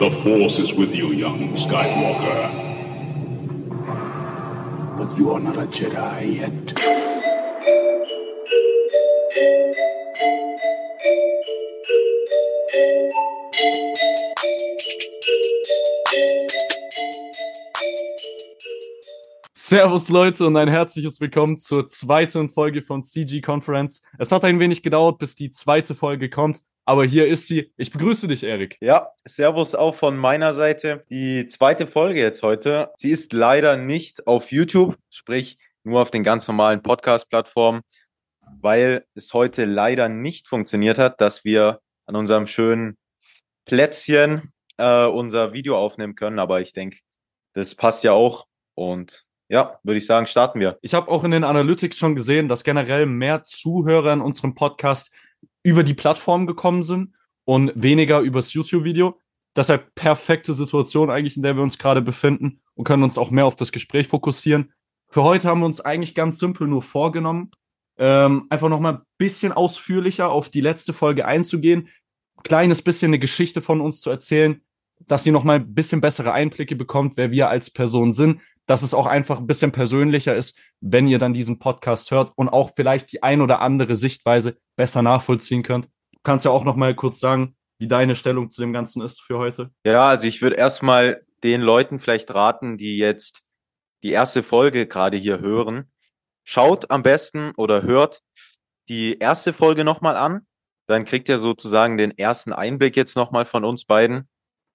The Force is with you, young Skywalker. But you are not a Jedi yet. Servus Leute und ein herzliches Willkommen zur zweiten Folge von CG Conference. Es hat ein wenig gedauert, bis die zweite Folge kommt, aber hier ist sie. Ich begrüße dich, Erik. Ja, Servus auch von meiner Seite. Die zweite Folge jetzt heute, sie ist leider nicht auf YouTube, sprich nur auf den ganz normalen Podcast-Plattformen, weil es heute leider nicht funktioniert hat, dass wir an unserem schönen Plätzchen äh, unser Video aufnehmen können. Aber ich denke, das passt ja auch und ja, würde ich sagen, starten wir. Ich habe auch in den Analytics schon gesehen, dass generell mehr Zuhörer in unserem Podcast über die Plattform gekommen sind und weniger übers YouTube-Video. Deshalb perfekte Situation eigentlich, in der wir uns gerade befinden und können uns auch mehr auf das Gespräch fokussieren. Für heute haben wir uns eigentlich ganz simpel nur vorgenommen, ähm, einfach nochmal ein bisschen ausführlicher auf die letzte Folge einzugehen, kleines bisschen eine Geschichte von uns zu erzählen, dass ihr nochmal ein bisschen bessere Einblicke bekommt, wer wir als Person sind, dass es auch einfach ein bisschen persönlicher ist, wenn ihr dann diesen Podcast hört und auch vielleicht die ein oder andere Sichtweise besser nachvollziehen könnt. Du kannst ja auch noch mal kurz sagen, wie deine Stellung zu dem Ganzen ist für heute. Ja, also ich würde erstmal den Leuten vielleicht raten, die jetzt die erste Folge gerade hier hören. Schaut am besten oder hört die erste Folge nochmal an. Dann kriegt ihr sozusagen den ersten Einblick jetzt nochmal von uns beiden.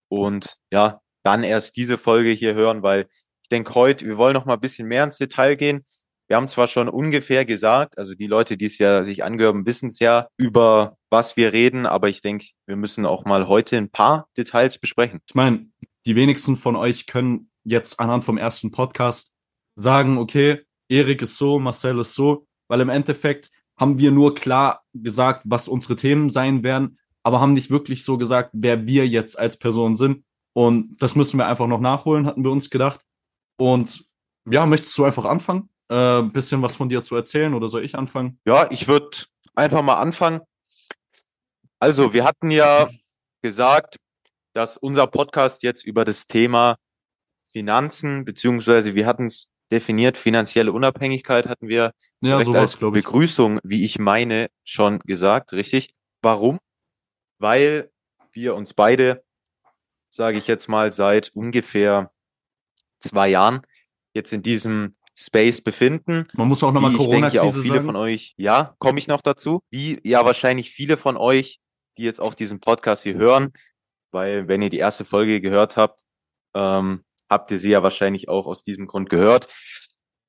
Und ja, dann erst diese Folge hier hören, weil ich denke heute, wir wollen noch mal ein bisschen mehr ins Detail gehen. Wir haben zwar schon ungefähr gesagt, also die Leute, die es ja sich angehören, wissen es ja, über was wir reden, aber ich denke, wir müssen auch mal heute ein paar Details besprechen. Ich meine, die wenigsten von euch können jetzt anhand vom ersten Podcast sagen, okay, Erik ist so, Marcel ist so, weil im Endeffekt haben wir nur klar gesagt, was unsere Themen sein werden, aber haben nicht wirklich so gesagt, wer wir jetzt als Person sind. Und das müssen wir einfach noch nachholen, hatten wir uns gedacht. Und ja, möchtest du einfach anfangen? Äh, bisschen was von dir zu erzählen oder soll ich anfangen? Ja, ich würde einfach mal anfangen. Also, wir hatten ja gesagt, dass unser Podcast jetzt über das Thema Finanzen, beziehungsweise wir hatten es definiert, finanzielle Unabhängigkeit hatten wir ja, sowas, als Begrüßung, wie ich meine, schon gesagt, richtig? Warum? Weil wir uns beide, sage ich jetzt mal, seit ungefähr zwei Jahren jetzt in diesem Space befinden. Man muss auch nochmal Corona-Krise Ich denke auch viele sagen. von euch, ja, komme ich noch dazu. Wie ja wahrscheinlich viele von euch, die jetzt auch diesen Podcast hier hören, weil wenn ihr die erste Folge gehört habt, ähm, habt ihr sie ja wahrscheinlich auch aus diesem Grund gehört,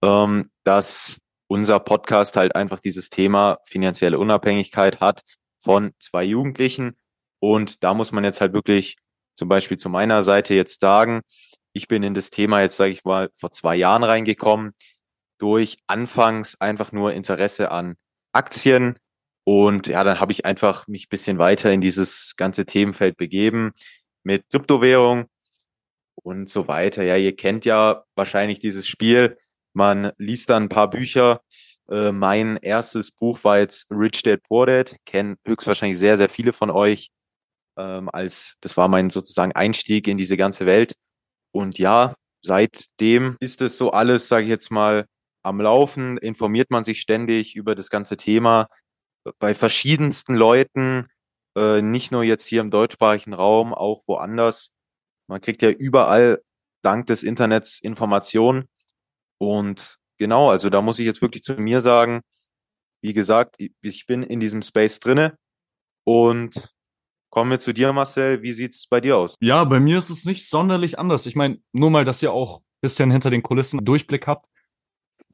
ähm, dass unser Podcast halt einfach dieses Thema finanzielle Unabhängigkeit hat von zwei Jugendlichen. Und da muss man jetzt halt wirklich zum Beispiel zu meiner Seite jetzt sagen, ich bin in das Thema jetzt, sage ich mal, vor zwei Jahren reingekommen, durch anfangs einfach nur Interesse an Aktien. Und ja, dann habe ich einfach mich bisschen weiter in dieses ganze Themenfeld begeben mit Kryptowährung und so weiter. Ja, ihr kennt ja wahrscheinlich dieses Spiel. Man liest dann ein paar Bücher. Äh, mein erstes Buch war jetzt Rich Dad Poor Dad. Kennen höchstwahrscheinlich sehr, sehr viele von euch. Ähm, als das war mein sozusagen Einstieg in diese ganze Welt. Und ja, seitdem ist es so alles, sage ich jetzt mal, am Laufen, informiert man sich ständig über das ganze Thema bei verschiedensten Leuten, äh, nicht nur jetzt hier im deutschsprachigen Raum, auch woanders. Man kriegt ja überall dank des Internets Informationen. Und genau, also da muss ich jetzt wirklich zu mir sagen, wie gesagt, ich bin in diesem Space drinne und Kommen wir zu dir, Marcel. Wie sieht es bei dir aus? Ja, bei mir ist es nicht sonderlich anders. Ich meine, nur mal, dass ihr auch ein bisschen hinter den Kulissen Durchblick habt.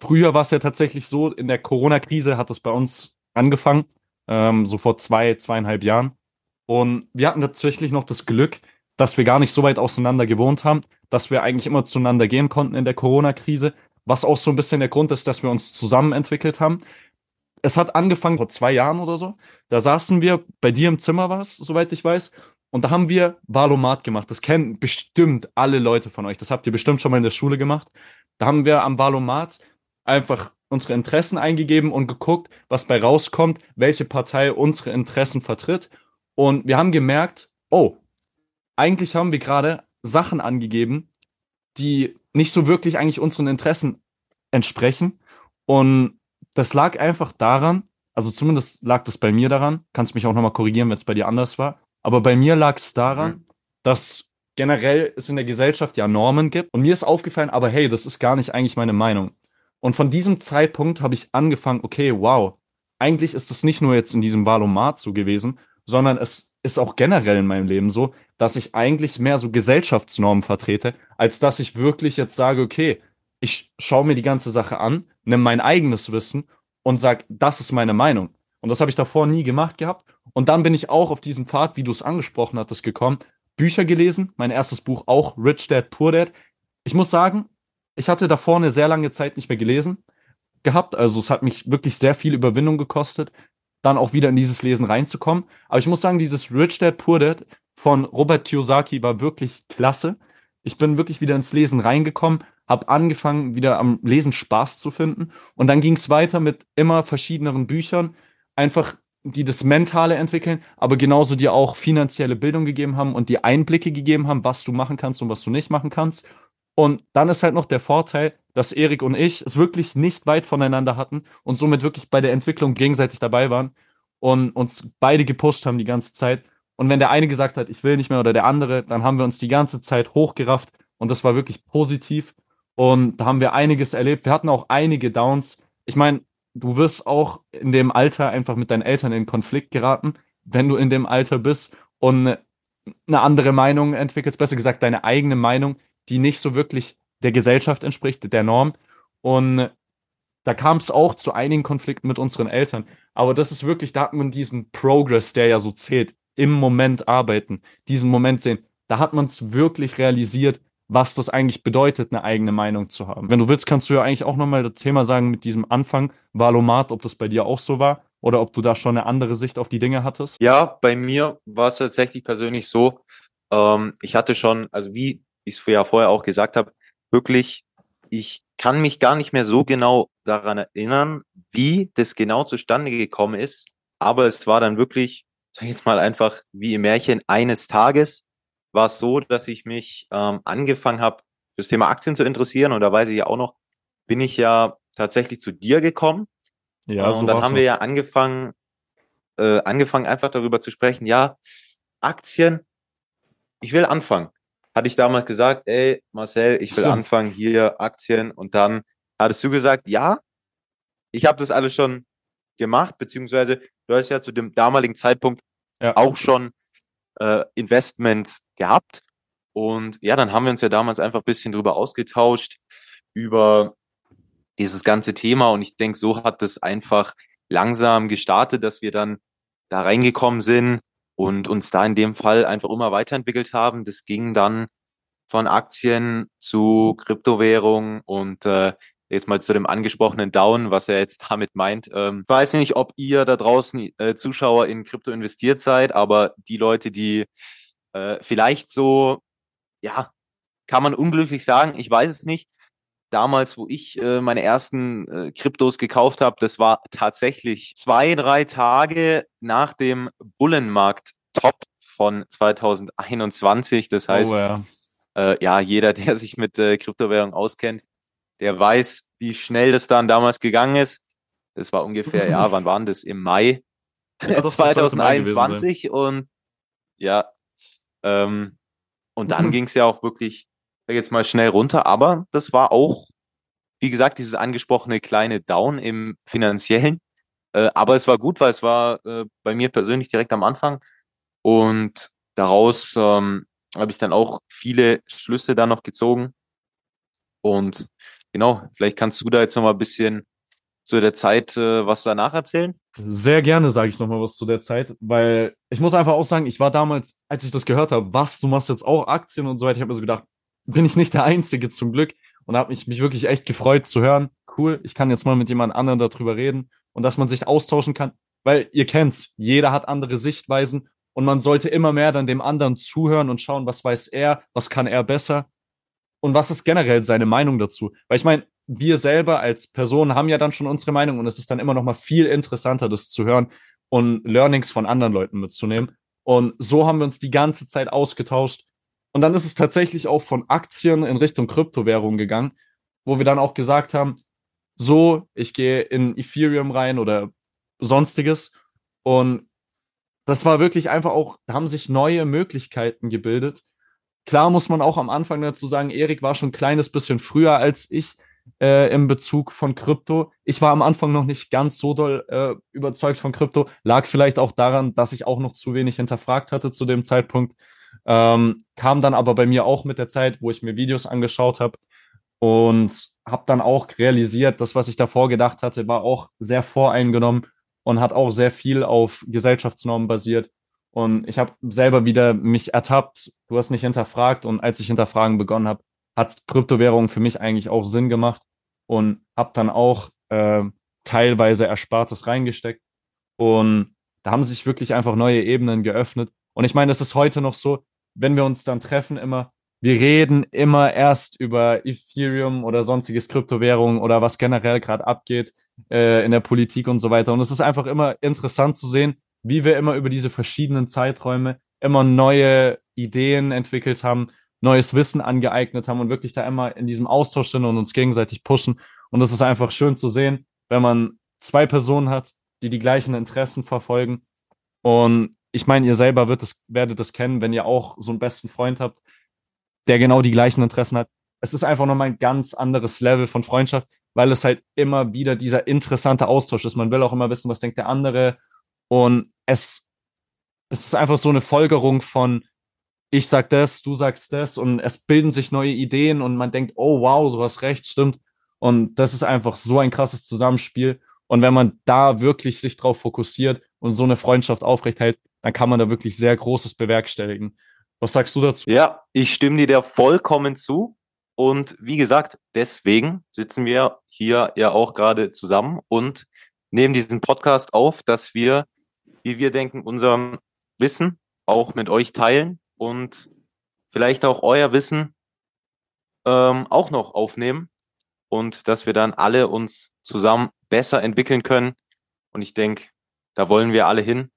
Früher war es ja tatsächlich so, in der Corona-Krise hat es bei uns angefangen, ähm, so vor zwei, zweieinhalb Jahren. Und wir hatten tatsächlich noch das Glück, dass wir gar nicht so weit auseinander gewohnt haben, dass wir eigentlich immer zueinander gehen konnten in der Corona-Krise, was auch so ein bisschen der Grund ist, dass wir uns zusammen entwickelt haben es hat angefangen vor zwei Jahren oder so. Da saßen wir, bei dir im Zimmer war es, soweit ich weiß. Und da haben wir Valomat gemacht. Das kennen bestimmt alle Leute von euch. Das habt ihr bestimmt schon mal in der Schule gemacht. Da haben wir am Valomat einfach unsere Interessen eingegeben und geguckt, was bei rauskommt, welche Partei unsere Interessen vertritt. Und wir haben gemerkt, oh, eigentlich haben wir gerade Sachen angegeben, die nicht so wirklich eigentlich unseren Interessen entsprechen. Und das lag einfach daran, also zumindest lag das bei mir daran, kannst mich auch nochmal korrigieren, wenn es bei dir anders war, aber bei mir lag es daran, mhm. dass generell es in der Gesellschaft ja Normen gibt. Und mir ist aufgefallen, aber hey, das ist gar nicht eigentlich meine Meinung. Und von diesem Zeitpunkt habe ich angefangen, okay, wow, eigentlich ist das nicht nur jetzt in diesem Valomat so gewesen, sondern es ist auch generell in meinem Leben so, dass ich eigentlich mehr so Gesellschaftsnormen vertrete, als dass ich wirklich jetzt sage, okay, ich schaue mir die ganze Sache an, nehme mein eigenes Wissen und sage, das ist meine Meinung. Und das habe ich davor nie gemacht gehabt. Und dann bin ich auch auf diesen Pfad, wie du es angesprochen hattest, gekommen, Bücher gelesen, mein erstes Buch auch, Rich Dad, Poor Dad. Ich muss sagen, ich hatte davor eine sehr lange Zeit nicht mehr gelesen gehabt, also es hat mich wirklich sehr viel Überwindung gekostet, dann auch wieder in dieses Lesen reinzukommen. Aber ich muss sagen, dieses Rich Dad, Poor Dad von Robert Kiyosaki war wirklich klasse. Ich bin wirklich wieder ins Lesen reingekommen, habe angefangen, wieder am Lesen Spaß zu finden. Und dann ging es weiter mit immer verschiedeneren Büchern. Einfach die das Mentale entwickeln, aber genauso dir auch finanzielle Bildung gegeben haben und die Einblicke gegeben haben, was du machen kannst und was du nicht machen kannst. Und dann ist halt noch der Vorteil, dass Erik und ich es wirklich nicht weit voneinander hatten und somit wirklich bei der Entwicklung gegenseitig dabei waren und uns beide gepusht haben die ganze Zeit. Und wenn der eine gesagt hat, ich will nicht mehr oder der andere, dann haben wir uns die ganze Zeit hochgerafft und das war wirklich positiv. Und da haben wir einiges erlebt. Wir hatten auch einige Downs. Ich meine, du wirst auch in dem Alter einfach mit deinen Eltern in Konflikt geraten, wenn du in dem Alter bist und eine andere Meinung entwickelst, besser gesagt deine eigene Meinung, die nicht so wirklich der Gesellschaft entspricht, der Norm. Und da kam es auch zu einigen Konflikten mit unseren Eltern. Aber das ist wirklich, da hat man diesen Progress, der ja so zählt, im Moment arbeiten, diesen Moment sehen. Da hat man es wirklich realisiert, was das eigentlich bedeutet, eine eigene Meinung zu haben. Wenn du willst, kannst du ja eigentlich auch nochmal das Thema sagen mit diesem Anfang, Valomat, ob das bei dir auch so war oder ob du da schon eine andere Sicht auf die Dinge hattest. Ja, bei mir war es tatsächlich persönlich so, ähm, ich hatte schon, also wie ich es ja vorher auch gesagt habe, wirklich, ich kann mich gar nicht mehr so genau daran erinnern, wie das genau zustande gekommen ist, aber es war dann wirklich, sag ich jetzt mal einfach wie im Märchen eines Tages, war es so, dass ich mich ähm, angefangen habe, fürs Thema Aktien zu interessieren. Und da weiß ich ja auch noch, bin ich ja tatsächlich zu dir gekommen. Ja, und so dann haben wir ja angefangen, äh, angefangen einfach darüber zu sprechen, ja, Aktien, ich will anfangen. Hatte ich damals gesagt, ey, Marcel, ich will Stimmt. anfangen, hier Aktien. Und dann hattest du gesagt, ja, ich habe das alles schon gemacht, beziehungsweise du hast ja zu dem damaligen Zeitpunkt ja. auch schon äh, Investments gehabt. Und ja, dann haben wir uns ja damals einfach ein bisschen drüber ausgetauscht, über dieses ganze Thema. Und ich denke, so hat es einfach langsam gestartet, dass wir dann da reingekommen sind und uns da in dem Fall einfach immer weiterentwickelt haben. Das ging dann von Aktien zu Kryptowährung und äh, jetzt mal zu dem angesprochenen Down, was er jetzt damit meint. Ähm, ich weiß nicht, ob ihr da draußen äh, Zuschauer in Krypto investiert seid, aber die Leute, die äh, vielleicht so, ja, kann man unglücklich sagen, ich weiß es nicht. Damals, wo ich äh, meine ersten äh, Kryptos gekauft habe, das war tatsächlich zwei, drei Tage nach dem Bullenmarkt-Top von 2021. Das heißt, oh, ja. Äh, ja, jeder, der sich mit äh, Kryptowährung auskennt, der weiß, wie schnell das dann damals gegangen ist. Das war ungefähr, ja, wann waren das? Im Mai ja, 2021 und ja, ähm, und dann ging es ja auch wirklich, sag jetzt mal, schnell runter, aber das war auch, wie gesagt, dieses angesprochene kleine Down im finanziellen. Äh, aber es war gut, weil es war äh, bei mir persönlich direkt am Anfang und daraus ähm, habe ich dann auch viele Schlüsse dann noch gezogen und genau, vielleicht kannst du da jetzt noch mal ein bisschen zu der Zeit äh, was danach erzählen? Sehr gerne sage ich noch mal was zu der Zeit, weil ich muss einfach auch sagen, ich war damals, als ich das gehört habe, was, du machst jetzt auch Aktien und so weiter, ich habe mir so gedacht, bin ich nicht der Einzige zum Glück und habe mich, mich wirklich echt gefreut zu hören, cool, ich kann jetzt mal mit jemand anderem darüber reden und dass man sich austauschen kann, weil ihr kennt's, jeder hat andere Sichtweisen und man sollte immer mehr dann dem anderen zuhören und schauen, was weiß er, was kann er besser und was ist generell seine Meinung dazu? Weil ich meine, wir selber als Person haben ja dann schon unsere Meinung und es ist dann immer noch mal viel interessanter, das zu hören und Learnings von anderen Leuten mitzunehmen. Und so haben wir uns die ganze Zeit ausgetauscht Und dann ist es tatsächlich auch von Aktien in Richtung Kryptowährung gegangen, wo wir dann auch gesagt haben, so, ich gehe in Ethereum rein oder sonstiges. Und das war wirklich einfach auch, da haben sich neue Möglichkeiten gebildet. Klar muss man auch am Anfang dazu sagen, Erik war schon ein kleines bisschen früher als ich äh, im Bezug von Krypto. Ich war am Anfang noch nicht ganz so doll äh, überzeugt von Krypto. Lag vielleicht auch daran, dass ich auch noch zu wenig hinterfragt hatte zu dem Zeitpunkt. Ähm, kam dann aber bei mir auch mit der Zeit, wo ich mir Videos angeschaut habe und habe dann auch realisiert, das, was ich davor gedacht hatte, war auch sehr voreingenommen und hat auch sehr viel auf Gesellschaftsnormen basiert. Und ich habe selber wieder mich ertappt, du hast nicht hinterfragt und als ich hinterfragen begonnen habe, hat Kryptowährung für mich eigentlich auch Sinn gemacht und habe dann auch äh, teilweise Erspartes reingesteckt und da haben sich wirklich einfach neue Ebenen geöffnet. Und ich meine, es ist heute noch so, wenn wir uns dann treffen, immer, wir reden immer erst über Ethereum oder sonstiges Kryptowährungen oder was generell gerade abgeht äh, in der Politik und so weiter. Und es ist einfach immer interessant zu sehen, wie wir immer über diese verschiedenen Zeiträume immer neue Ideen entwickelt haben, neues Wissen angeeignet haben und wirklich da immer in diesem Austausch sind und uns gegenseitig pushen. Und das ist einfach schön zu sehen, wenn man zwei Personen hat, die die gleichen Interessen verfolgen. Und ich meine, ihr selber wird das, werdet das kennen, wenn ihr auch so einen besten Freund habt, der genau die gleichen Interessen hat. Es ist einfach nochmal ein ganz anderes Level von Freundschaft, weil es halt immer wieder dieser interessante Austausch ist. Man will auch immer wissen, was denkt der andere. Und es, es ist einfach so eine Folgerung von, ich sag das, du sagst das und es bilden sich neue Ideen und man denkt, oh wow, du hast recht, stimmt. Und das ist einfach so ein krasses Zusammenspiel. Und wenn man da wirklich sich drauf fokussiert und so eine Freundschaft aufrechthält, dann kann man da wirklich sehr Großes bewerkstelligen. Was sagst du dazu? Ja, ich stimme dir vollkommen zu. Und wie gesagt, deswegen sitzen wir hier ja auch gerade zusammen und nehmen diesen Podcast auf, dass wir, wie wir denken, unser Wissen auch mit euch teilen und vielleicht auch euer Wissen ähm, auch noch aufnehmen und dass wir dann alle uns zusammen besser entwickeln können. Und ich denke, da wollen wir alle hin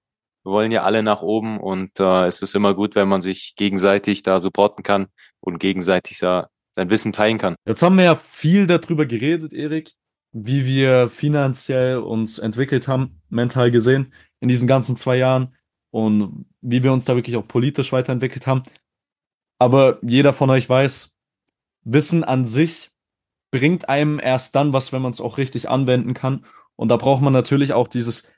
wir wollen ja alle nach oben und äh, es ist immer gut, wenn man sich gegenseitig da supporten kann und gegenseitig sa sein Wissen teilen kann. Jetzt haben wir ja viel darüber geredet, Erik, wie wir finanziell uns entwickelt haben, mental gesehen, in diesen ganzen zwei Jahren und wie wir uns da wirklich auch politisch weiterentwickelt haben. Aber jeder von euch weiß, Wissen an sich bringt einem erst dann was, wenn man es auch richtig anwenden kann. Und da braucht man natürlich auch dieses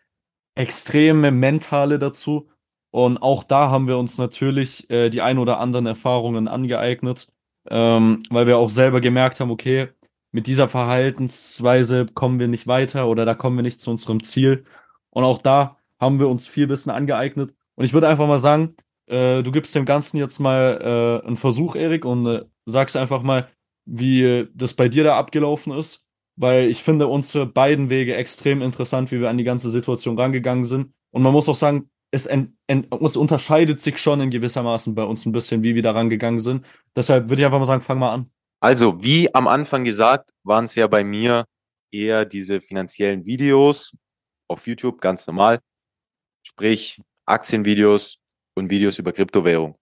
extreme Mentale dazu. Und auch da haben wir uns natürlich äh, die ein oder anderen Erfahrungen angeeignet, ähm, weil wir auch selber gemerkt haben, okay, mit dieser Verhaltensweise kommen wir nicht weiter oder da kommen wir nicht zu unserem Ziel. Und auch da haben wir uns viel Wissen angeeignet. Und ich würde einfach mal sagen, äh, du gibst dem Ganzen jetzt mal äh, einen Versuch, Erik, und äh, sagst einfach mal, wie das bei dir da abgelaufen ist weil ich finde unsere beiden Wege extrem interessant, wie wir an die ganze Situation rangegangen sind. Und man muss auch sagen, es, en, en, es unterscheidet sich schon in gewissermaßen bei uns ein bisschen, wie wir da rangegangen sind. Deshalb würde ich einfach mal sagen, fang mal an. Also, wie am Anfang gesagt, waren es ja bei mir eher diese finanziellen Videos auf YouTube, ganz normal. Sprich, Aktienvideos und Videos über Kryptowährung.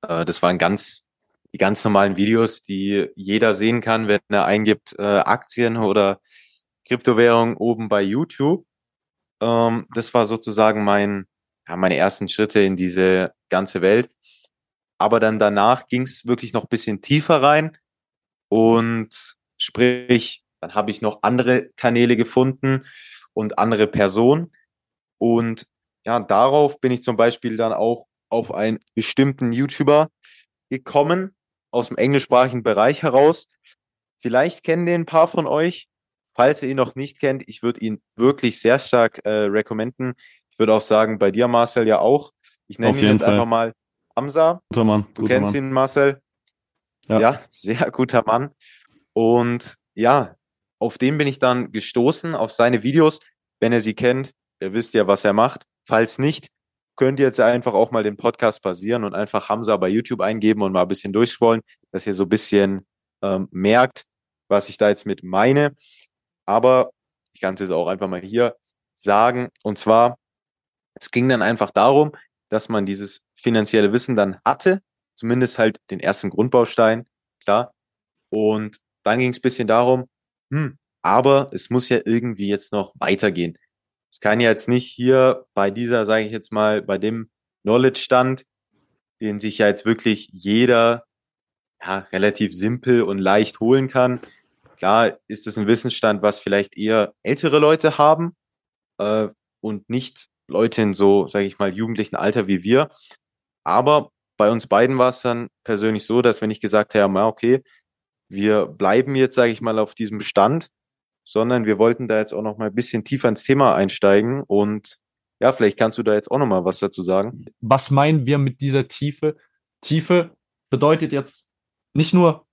Äh, das waren ganz die ganz normalen Videos, die jeder sehen kann, wenn er eingibt äh, Aktien oder Kryptowährung oben bei YouTube. Ähm, das war sozusagen mein, ja, meine ersten Schritte in diese ganze Welt. Aber dann danach ging es wirklich noch bisschen tiefer rein und sprich, dann habe ich noch andere Kanäle gefunden und andere Personen und ja, darauf bin ich zum Beispiel dann auch auf einen bestimmten YouTuber gekommen, aus dem englischsprachigen Bereich heraus. Vielleicht kennen den ein paar von euch. Falls ihr ihn noch nicht kennt, ich würde ihn wirklich sehr stark äh, recommenden. Ich würde auch sagen, bei dir, Marcel, ja auch. Ich nenne ihn jetzt Fall. einfach mal Hamza. Guter Mann. Du guter kennst Mann. ihn, Marcel. Ja. ja, sehr guter Mann. Und ja, auf den bin ich dann gestoßen, auf seine Videos. Wenn ihr sie kennt, ihr wisst ja, was er macht. Falls nicht, könnt ihr jetzt einfach auch mal den Podcast basieren und einfach Hamza bei YouTube eingeben und mal ein bisschen durchscrollen, dass ihr so ein bisschen ähm, merkt, was ich da jetzt mit meine. Aber ich kann es jetzt auch einfach mal hier sagen. Und zwar, es ging dann einfach darum, dass man dieses finanzielle Wissen dann hatte zumindest halt den ersten Grundbaustein, klar. Und dann ging es ein bisschen darum, hm, aber es muss ja irgendwie jetzt noch weitergehen. Es kann ja jetzt nicht hier bei dieser, sage ich jetzt mal, bei dem Knowledge-Stand, den sich ja jetzt wirklich jeder ja, relativ simpel und leicht holen kann. Klar ist es ein Wissensstand, was vielleicht eher ältere Leute haben äh, und nicht Leute in so, sage ich mal, jugendlichen Alter wie wir. Aber bei uns beiden war es dann persönlich so, dass wenn ich gesagt habe, okay, wir bleiben jetzt, sage ich mal, auf diesem Stand, sondern wir wollten da jetzt auch noch mal ein bisschen tiefer ins Thema einsteigen und ja, vielleicht kannst du da jetzt auch noch mal was dazu sagen. Was meinen wir mit dieser Tiefe? Tiefe bedeutet jetzt nicht nur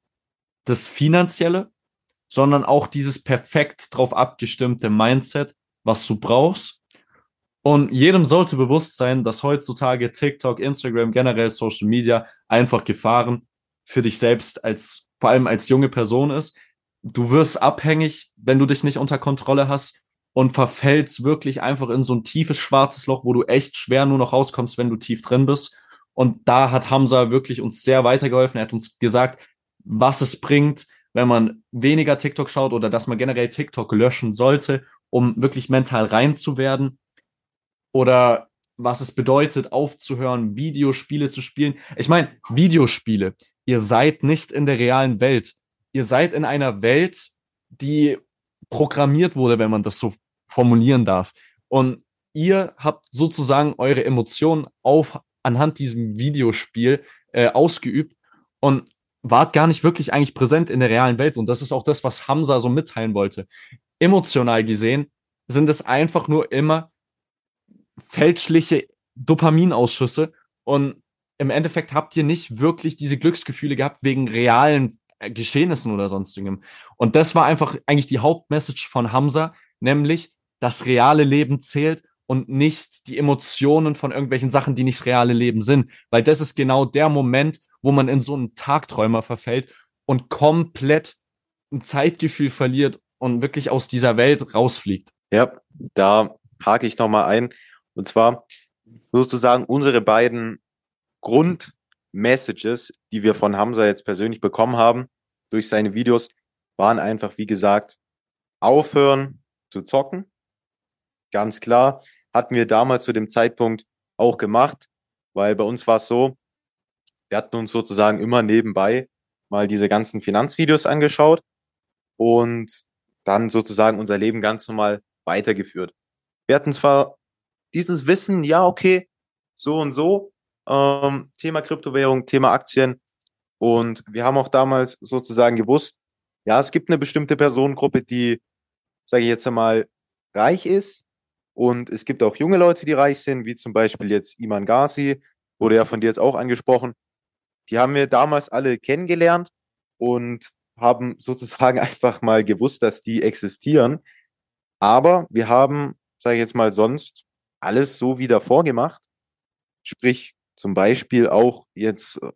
das Finanzielle, sondern auch dieses perfekt drauf abgestimmte Mindset, was du brauchst. Und jedem sollte bewusst sein, dass heutzutage TikTok, Instagram, generell Social Media einfach Gefahren für dich selbst als, vor allem als junge Person ist du wirst abhängig, wenn du dich nicht unter Kontrolle hast und verfällst wirklich einfach in so ein tiefes schwarzes Loch, wo du echt schwer nur noch rauskommst, wenn du tief drin bist. Und da hat Hamza wirklich uns sehr weitergeholfen. Er hat uns gesagt, was es bringt, wenn man weniger TikTok schaut oder dass man generell TikTok löschen sollte, um wirklich mental rein zu werden. Oder was es bedeutet, aufzuhören, Videospiele zu spielen. Ich meine, Videospiele. Ihr seid nicht in der realen Welt ihr seid in einer Welt, die programmiert wurde, wenn man das so formulieren darf. Und ihr habt sozusagen eure Emotionen auf anhand diesem Videospiel äh, ausgeübt und wart gar nicht wirklich eigentlich präsent in der realen Welt. Und das ist auch das, was Hamza so mitteilen wollte. Emotional gesehen sind es einfach nur immer fälschliche Dopaminausschüsse und im Endeffekt habt ihr nicht wirklich diese Glücksgefühle gehabt wegen realen Geschehnissen oder sonstigem. Und das war einfach eigentlich die Hauptmessage von Hamza, nämlich das reale Leben zählt und nicht die Emotionen von irgendwelchen Sachen, die nicht reale Leben sind. Weil das ist genau der Moment, wo man in so einen Tagträumer verfällt und komplett ein Zeitgefühl verliert und wirklich aus dieser Welt rausfliegt. Ja, da hake ich nochmal ein. Und zwar sozusagen unsere beiden Grund, Messages, die wir von Hamza jetzt persönlich bekommen haben, durch seine Videos, waren einfach, wie gesagt, aufhören zu zocken. Ganz klar. Hatten wir damals zu dem Zeitpunkt auch gemacht, weil bei uns war es so, wir hatten uns sozusagen immer nebenbei mal diese ganzen Finanzvideos angeschaut und dann sozusagen unser Leben ganz normal weitergeführt. Wir hatten zwar dieses Wissen, ja, okay, so und so, ähm, Thema Kryptowährung, Thema Aktien. Und wir haben auch damals sozusagen gewusst, ja, es gibt eine bestimmte Personengruppe, die, sage ich jetzt einmal, reich ist. Und es gibt auch junge Leute, die reich sind, wie zum Beispiel jetzt Iman Ghazi, wurde ja von dir jetzt auch angesprochen. Die haben wir damals alle kennengelernt und haben sozusagen einfach mal gewusst, dass die existieren. Aber wir haben, sage ich jetzt mal, sonst alles so wie davor gemacht. Sprich, zum Beispiel auch jetzt äh,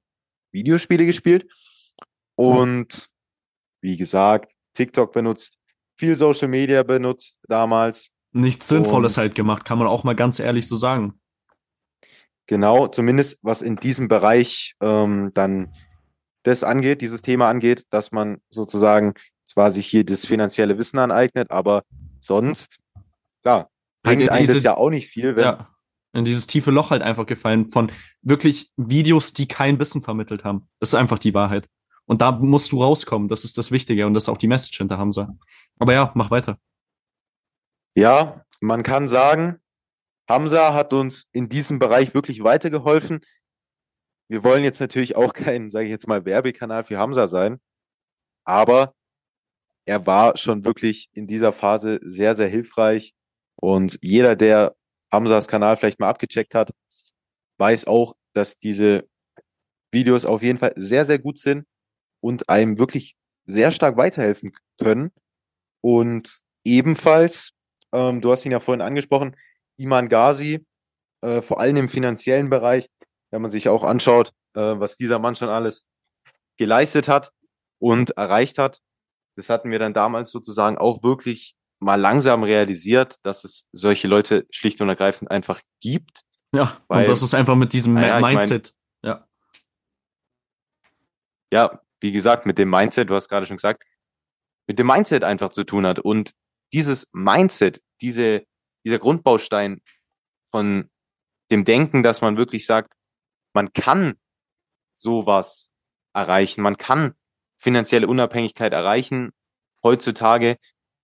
Videospiele gespielt und wie gesagt, TikTok benutzt, viel Social Media benutzt damals. Nichts Sinnvolles halt gemacht, kann man auch mal ganz ehrlich so sagen. Genau, zumindest was in diesem Bereich ähm, dann das angeht, dieses Thema angeht, dass man sozusagen zwar sich hier das finanzielle Wissen aneignet, aber sonst, klar, bringt halt einem das ja auch nicht viel, wenn, ja in dieses tiefe Loch halt einfach gefallen von wirklich Videos, die kein Wissen vermittelt haben. Das ist einfach die Wahrheit. Und da musst du rauskommen. Das ist das Wichtige und das ist auch die Message hinter Hamza. Aber ja, mach weiter. Ja, man kann sagen, Hamza hat uns in diesem Bereich wirklich weitergeholfen. Wir wollen jetzt natürlich auch kein, sage ich jetzt mal, Werbekanal für Hamza sein, aber er war schon wirklich in dieser Phase sehr, sehr hilfreich. Und jeder, der Hamzas Kanal vielleicht mal abgecheckt hat, weiß auch, dass diese Videos auf jeden Fall sehr, sehr gut sind und einem wirklich sehr stark weiterhelfen können. Und ebenfalls, ähm, du hast ihn ja vorhin angesprochen, Iman Ghazi, äh, vor allem im finanziellen Bereich, wenn man sich auch anschaut, äh, was dieser Mann schon alles geleistet hat und erreicht hat. Das hatten wir dann damals sozusagen auch wirklich mal langsam realisiert, dass es solche Leute schlicht und ergreifend einfach gibt. Ja, weil, und das ist einfach mit diesem naja, Mindset. Ich mein, ja. ja, wie gesagt, mit dem Mindset, du hast gerade schon gesagt, mit dem Mindset einfach zu tun hat. Und dieses Mindset, diese, dieser Grundbaustein von dem Denken, dass man wirklich sagt, man kann sowas erreichen, man kann finanzielle Unabhängigkeit erreichen heutzutage,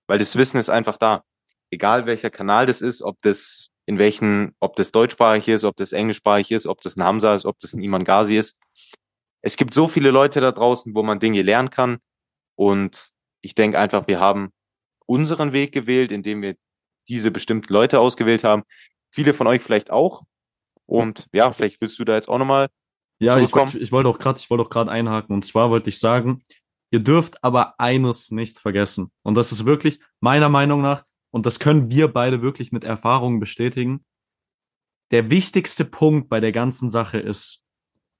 weil das Wissen ist einfach da. Egal welcher Kanal das ist, ob das in welchen, ob das deutschsprachig ist, ob das englischsprachig ist, ob das ein Hamza ist, ob das ein Iman Ghazi ist. Es gibt so viele Leute da draußen, wo man Dinge lernen kann. Und ich denke einfach, wir haben unseren Weg gewählt, indem wir diese bestimmten Leute ausgewählt haben. Viele von euch vielleicht auch. Und ja, vielleicht willst du da jetzt auch nochmal ja, ich, ich, wollte auch gerade, ich wollte auch gerade einhaken. Und zwar wollte ich sagen, ihr dürft aber eines nicht vergessen. Und das ist wirklich meiner Meinung nach, und das können wir beide wirklich mit Erfahrungen bestätigen. Der wichtigste Punkt bei der ganzen Sache ist,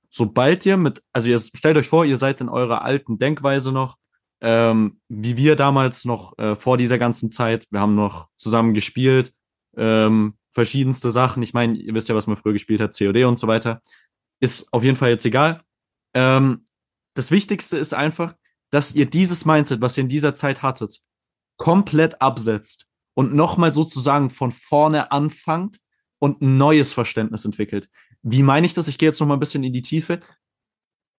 sobald ihr mit, also ihr stellt euch vor, ihr seid in eurer alten Denkweise noch, ähm, wie wir damals noch äh, vor dieser ganzen Zeit. Wir haben noch zusammen gespielt, ähm, verschiedenste Sachen. Ich meine, ihr wisst ja, was man früher gespielt hat, COD und so weiter. Ist auf jeden Fall jetzt egal. Ähm, das Wichtigste ist einfach, dass ihr dieses Mindset, was ihr in dieser Zeit hattet, komplett absetzt und nochmal sozusagen von vorne anfangt und ein neues Verständnis entwickelt. Wie meine ich das? Ich gehe jetzt nochmal ein bisschen in die Tiefe.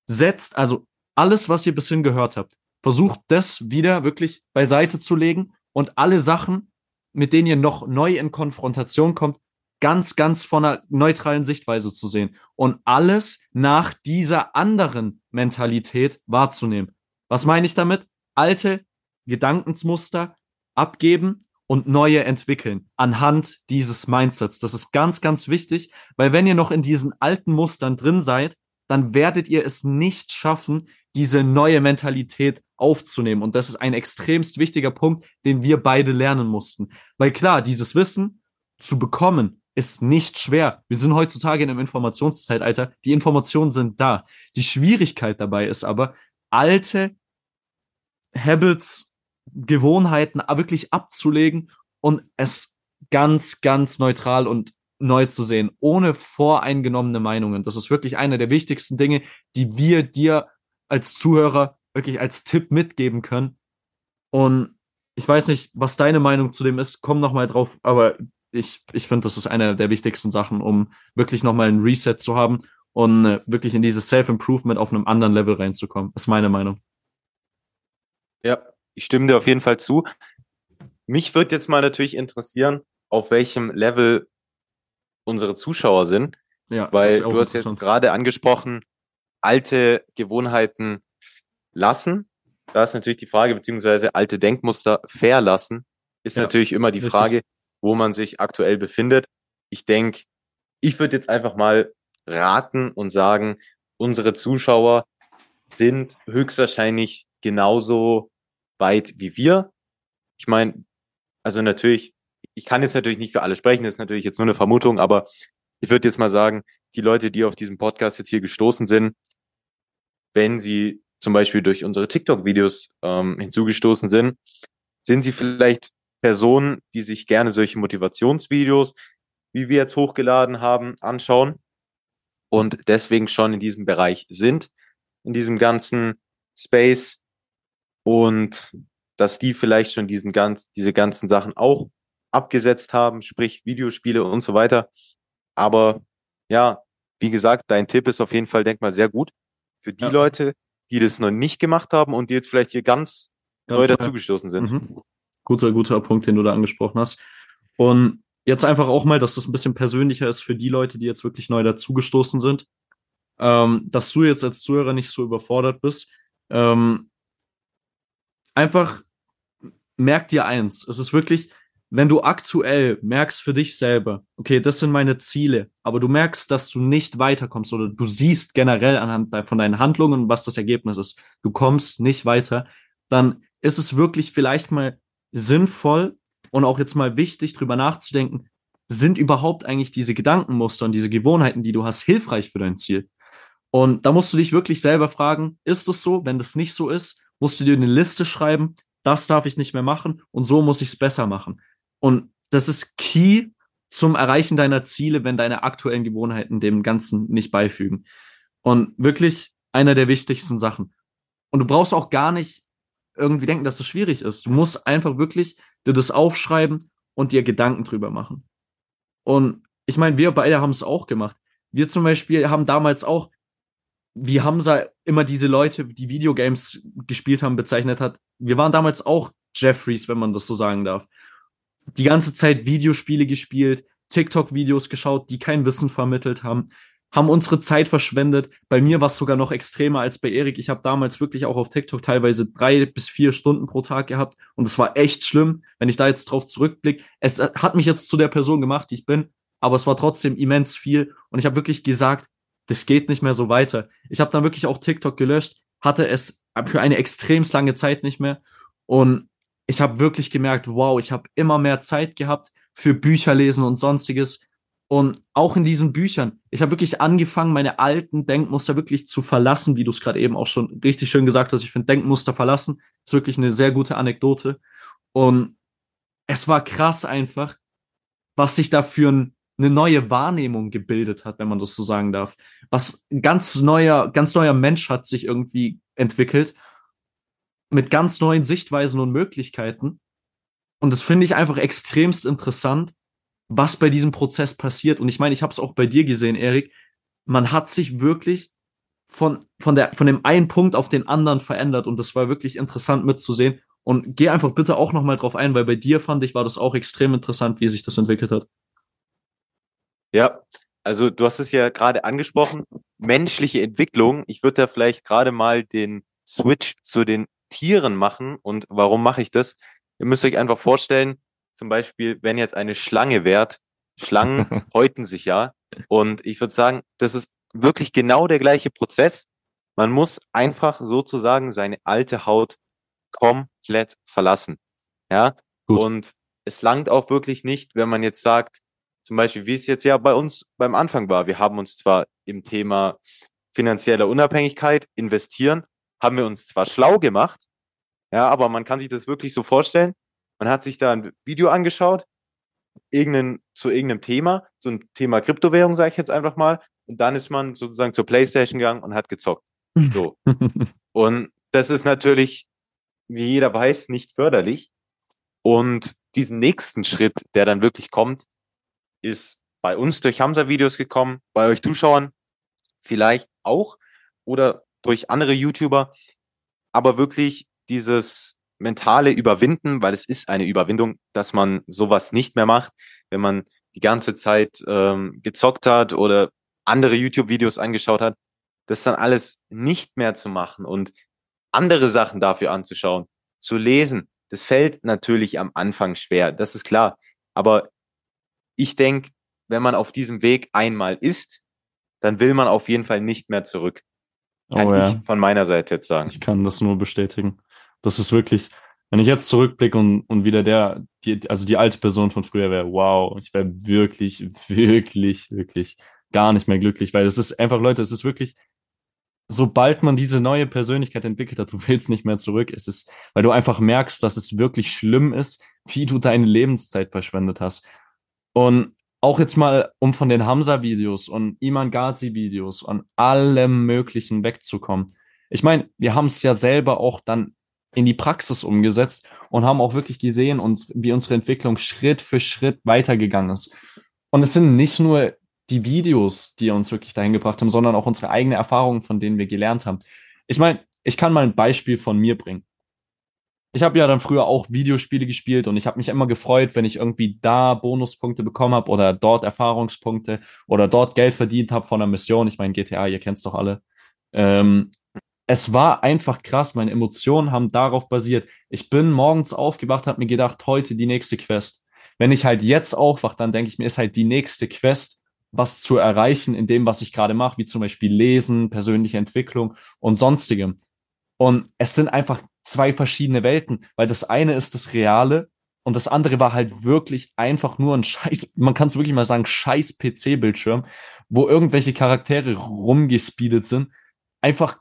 Setzt also alles, was ihr bis hin gehört habt, versucht das wieder wirklich beiseite zu legen und alle Sachen, mit denen ihr noch neu in Konfrontation kommt, ganz, ganz von einer neutralen Sichtweise zu sehen und alles nach dieser anderen Mentalität wahrzunehmen. Was meine ich damit? Alte Gedankensmuster abgeben und neue entwickeln anhand dieses Mindsets. Das ist ganz, ganz wichtig, weil wenn ihr noch in diesen alten Mustern drin seid, dann werdet ihr es nicht schaffen, diese neue Mentalität aufzunehmen. Und das ist ein extremst wichtiger Punkt, den wir beide lernen mussten. Weil klar, dieses Wissen zu bekommen ist nicht schwer. Wir sind heutzutage in einem Informationszeitalter. Die Informationen sind da. Die Schwierigkeit dabei ist aber, alte Habits, Gewohnheiten wirklich abzulegen und es ganz, ganz neutral und neu zu sehen, ohne voreingenommene Meinungen. Das ist wirklich eine der wichtigsten Dinge, die wir dir als Zuhörer wirklich als Tipp mitgeben können. Und ich weiß nicht, was deine Meinung zu dem ist. Komm noch mal drauf, aber ich, ich finde, das ist eine der wichtigsten Sachen, um wirklich nochmal ein Reset zu haben und äh, wirklich in dieses Self-Improvement auf einem anderen Level reinzukommen. Ist meine Meinung. Ja, ich stimme dir auf jeden Fall zu. Mich würde jetzt mal natürlich interessieren, auf welchem Level unsere Zuschauer sind. Ja, weil du hast jetzt gerade angesprochen, alte Gewohnheiten lassen. Da ist natürlich die Frage, beziehungsweise alte Denkmuster verlassen, ist ja, natürlich immer die richtig. Frage, wo man sich aktuell befindet. Ich denke, ich würde jetzt einfach mal raten und sagen, unsere Zuschauer sind höchstwahrscheinlich genauso weit wie wir. Ich meine, also natürlich, ich kann jetzt natürlich nicht für alle sprechen, das ist natürlich jetzt nur eine Vermutung, aber ich würde jetzt mal sagen, die Leute, die auf diesen Podcast jetzt hier gestoßen sind, wenn sie zum Beispiel durch unsere TikTok-Videos ähm, hinzugestoßen sind, sind sie vielleicht Personen, die sich gerne solche Motivationsvideos, wie wir jetzt hochgeladen haben, anschauen und deswegen schon in diesem Bereich sind, in diesem ganzen Space und dass die vielleicht schon diesen ganz, diese ganzen Sachen auch abgesetzt haben, sprich Videospiele und so weiter. Aber ja, wie gesagt, dein Tipp ist auf jeden Fall, denk mal, sehr gut für die ja. Leute, die das noch nicht gemacht haben und die jetzt vielleicht hier ganz, ganz neu dazugestoßen sind. Mhm. Guter, guter Punkt, den du da angesprochen hast. Und jetzt einfach auch mal, dass das ein bisschen persönlicher ist für die Leute, die jetzt wirklich neu dazugestoßen sind, ähm, dass du jetzt als Zuhörer nicht so überfordert bist. Ähm, einfach merk dir eins. Es ist wirklich, wenn du aktuell merkst für dich selber, okay, das sind meine Ziele, aber du merkst, dass du nicht weiterkommst oder du siehst generell anhand von deinen Handlungen, was das Ergebnis ist, du kommst nicht weiter, dann ist es wirklich vielleicht mal sinnvoll und auch jetzt mal wichtig, drüber nachzudenken, sind überhaupt eigentlich diese Gedankenmuster und diese Gewohnheiten, die du hast, hilfreich für dein Ziel? Und da musst du dich wirklich selber fragen, ist es so? Wenn das nicht so ist, musst du dir eine Liste schreiben, das darf ich nicht mehr machen und so muss ich es besser machen. Und das ist key zum Erreichen deiner Ziele, wenn deine aktuellen Gewohnheiten dem Ganzen nicht beifügen. Und wirklich einer der wichtigsten Sachen. Und du brauchst auch gar nicht irgendwie denken, dass das schwierig ist. Du musst einfach wirklich dir das aufschreiben und dir Gedanken drüber machen. Und ich meine, wir beide haben es auch gemacht. Wir zum Beispiel haben damals auch, wie Hamza immer diese Leute, die Videogames gespielt haben, bezeichnet hat. Wir waren damals auch Jeffries, wenn man das so sagen darf. Die ganze Zeit Videospiele gespielt, TikTok-Videos geschaut, die kein Wissen vermittelt haben haben unsere Zeit verschwendet. Bei mir war es sogar noch extremer als bei Erik. Ich habe damals wirklich auch auf TikTok teilweise drei bis vier Stunden pro Tag gehabt und es war echt schlimm, wenn ich da jetzt drauf zurückblicke. Es hat mich jetzt zu der Person gemacht, die ich bin, aber es war trotzdem immens viel und ich habe wirklich gesagt, das geht nicht mehr so weiter. Ich habe dann wirklich auch TikTok gelöscht, hatte es für eine extrem lange Zeit nicht mehr und ich habe wirklich gemerkt, wow, ich habe immer mehr Zeit gehabt für Bücher lesen und sonstiges und auch in diesen Büchern, ich habe wirklich angefangen, meine alten Denkmuster wirklich zu verlassen, wie du es gerade eben auch schon richtig schön gesagt hast. Ich finde Denkmuster verlassen ist wirklich eine sehr gute Anekdote. Und es war krass einfach, was sich da für ein, eine neue Wahrnehmung gebildet hat, wenn man das so sagen darf. Was ganz neuer, ganz neuer Mensch hat sich irgendwie entwickelt mit ganz neuen Sichtweisen und Möglichkeiten. Und das finde ich einfach extremst interessant was bei diesem Prozess passiert. Und ich meine, ich habe es auch bei dir gesehen, Erik. Man hat sich wirklich von, von, der, von dem einen Punkt auf den anderen verändert und das war wirklich interessant mitzusehen. Und geh einfach bitte auch nochmal drauf ein, weil bei dir fand ich, war das auch extrem interessant, wie sich das entwickelt hat. Ja, also du hast es ja gerade angesprochen, menschliche Entwicklung. Ich würde da vielleicht gerade mal den Switch zu den Tieren machen. Und warum mache ich das? Ihr müsst euch einfach vorstellen, zum Beispiel, wenn jetzt eine Schlange währt, Schlangen häuten sich ja. Und ich würde sagen, das ist wirklich genau der gleiche Prozess. Man muss einfach sozusagen seine alte Haut komplett verlassen. Ja. Gut. Und es langt auch wirklich nicht, wenn man jetzt sagt, zum Beispiel, wie es jetzt ja bei uns beim Anfang war. Wir haben uns zwar im Thema finanzielle Unabhängigkeit investieren, haben wir uns zwar schlau gemacht, ja, aber man kann sich das wirklich so vorstellen. Man hat sich da ein Video angeschaut, irgendein, zu irgendeinem Thema, so ein Thema Kryptowährung, sage ich jetzt einfach mal. Und dann ist man sozusagen zur Playstation gegangen und hat gezockt. So. und das ist natürlich, wie jeder weiß, nicht förderlich. Und diesen nächsten Schritt, der dann wirklich kommt, ist bei uns durch Hamza-Videos gekommen, bei euch Zuschauern vielleicht auch oder durch andere YouTuber, aber wirklich dieses mentale Überwinden, weil es ist eine Überwindung, dass man sowas nicht mehr macht, wenn man die ganze Zeit ähm, gezockt hat oder andere YouTube-Videos angeschaut hat, das dann alles nicht mehr zu machen und andere Sachen dafür anzuschauen, zu lesen. Das fällt natürlich am Anfang schwer, das ist klar. Aber ich denke, wenn man auf diesem Weg einmal ist, dann will man auf jeden Fall nicht mehr zurück. Kann oh, ja. ich von meiner Seite jetzt sagen. Ich kann das nur bestätigen. Das ist wirklich, wenn ich jetzt zurückblicke und, und wieder der, die, also die alte Person von früher wäre, wow, ich wäre wirklich, wirklich, wirklich gar nicht mehr glücklich, weil es ist einfach, Leute, es ist wirklich, sobald man diese neue Persönlichkeit entwickelt hat, du willst nicht mehr zurück. Es ist, weil du einfach merkst, dass es wirklich schlimm ist, wie du deine Lebenszeit verschwendet hast. Und auch jetzt mal, um von den Hamza-Videos und Iman Ghazi-Videos und allem Möglichen wegzukommen. Ich meine, wir haben es ja selber auch dann in die Praxis umgesetzt und haben auch wirklich gesehen, uns, wie unsere Entwicklung Schritt für Schritt weitergegangen ist. Und es sind nicht nur die Videos, die uns wirklich dahin gebracht haben, sondern auch unsere eigenen Erfahrungen, von denen wir gelernt haben. Ich meine, ich kann mal ein Beispiel von mir bringen. Ich habe ja dann früher auch Videospiele gespielt und ich habe mich immer gefreut, wenn ich irgendwie da Bonuspunkte bekommen habe oder dort Erfahrungspunkte oder dort Geld verdient habe von einer Mission. Ich meine, GTA, ihr kennt's doch alle. Ähm, es war einfach krass. Meine Emotionen haben darauf basiert. Ich bin morgens aufgewacht, habe mir gedacht, heute die nächste Quest. Wenn ich halt jetzt aufwache, dann denke ich mir, ist halt die nächste Quest, was zu erreichen in dem, was ich gerade mache, wie zum Beispiel Lesen, persönliche Entwicklung und sonstigem. Und es sind einfach zwei verschiedene Welten, weil das eine ist das Reale und das andere war halt wirklich einfach nur ein scheiß, man kann es wirklich mal sagen, scheiß PC-Bildschirm, wo irgendwelche Charaktere rumgespeedet sind. Einfach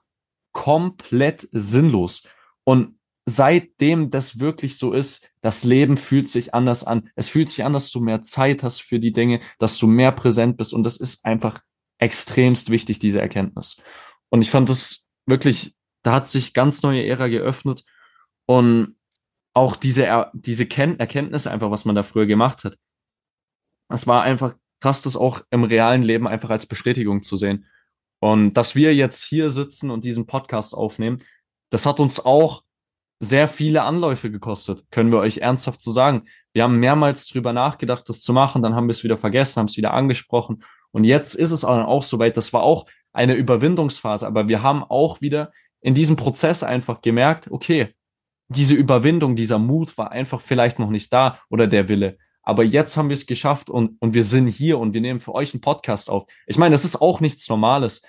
komplett sinnlos. Und seitdem das wirklich so ist, das Leben fühlt sich anders an. Es fühlt sich an, dass du mehr Zeit hast für die Dinge, dass du mehr präsent bist. Und das ist einfach extremst wichtig, diese Erkenntnis. Und ich fand das wirklich da hat sich ganz neue Ära geöffnet und auch diese, diese Ken Erkenntnisse einfach, was man da früher gemacht hat. Es war einfach krass, das auch im realen Leben einfach als Bestätigung zu sehen. Und dass wir jetzt hier sitzen und diesen Podcast aufnehmen, das hat uns auch sehr viele Anläufe gekostet, können wir euch ernsthaft so sagen. Wir haben mehrmals drüber nachgedacht, das zu machen, dann haben wir es wieder vergessen, haben es wieder angesprochen. Und jetzt ist es auch soweit, das war auch eine Überwindungsphase, aber wir haben auch wieder in diesem Prozess einfach gemerkt, okay, diese Überwindung, dieser Mut war einfach vielleicht noch nicht da oder der Wille. Aber jetzt haben wir es geschafft und, und wir sind hier und wir nehmen für euch einen Podcast auf. Ich meine, das ist auch nichts Normales.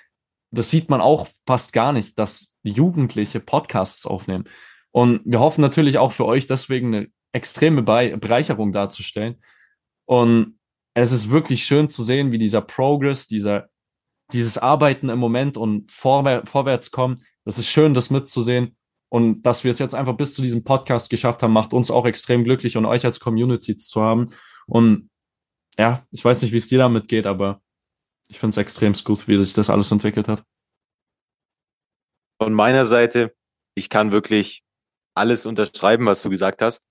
Das sieht man auch fast gar nicht, dass Jugendliche Podcasts aufnehmen. Und wir hoffen natürlich auch für euch deswegen eine extreme Bereicherung darzustellen. Und es ist wirklich schön zu sehen, wie dieser Progress, dieser, dieses Arbeiten im Moment und vorwär vorwärts kommen. Das ist schön, das mitzusehen. Und dass wir es jetzt einfach bis zu diesem Podcast geschafft haben, macht uns auch extrem glücklich und euch als Community zu haben. Und ja, ich weiß nicht, wie es dir damit geht, aber ich finde es extrem gut, wie sich das alles entwickelt hat. Von meiner Seite, ich kann wirklich alles unterschreiben, was du gesagt hast.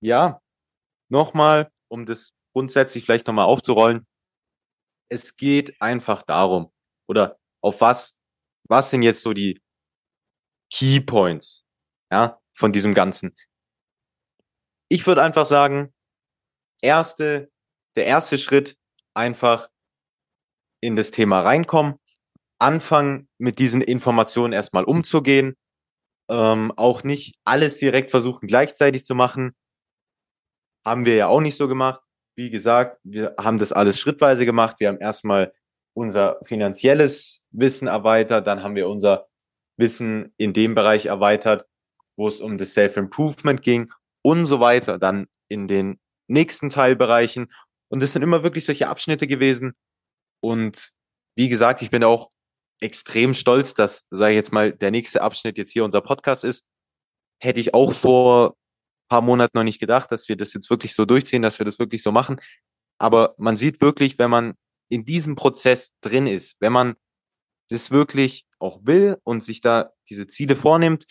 Ja, nochmal, um das grundsätzlich vielleicht nochmal aufzurollen. Es geht einfach darum, oder auf was, was sind jetzt so die Key Points, ja, von diesem Ganzen. Ich würde einfach sagen, erste, der erste Schritt einfach in das Thema reinkommen, anfangen mit diesen Informationen erstmal umzugehen, ähm, auch nicht alles direkt versuchen gleichzeitig zu machen. Haben wir ja auch nicht so gemacht. Wie gesagt, wir haben das alles schrittweise gemacht. Wir haben erstmal unser finanzielles Wissen erweitert, dann haben wir unser Wissen in dem Bereich erweitert, wo es um das Self-Improvement ging und so weiter, dann in den nächsten Teilbereichen. Und das sind immer wirklich solche Abschnitte gewesen. Und wie gesagt, ich bin auch extrem stolz, dass, sage ich jetzt mal, der nächste Abschnitt jetzt hier unser Podcast ist. Hätte ich auch vor paar Monaten noch nicht gedacht, dass wir das jetzt wirklich so durchziehen, dass wir das wirklich so machen. Aber man sieht wirklich, wenn man in diesem Prozess drin ist, wenn man das wirklich auch will und sich da diese Ziele vornimmt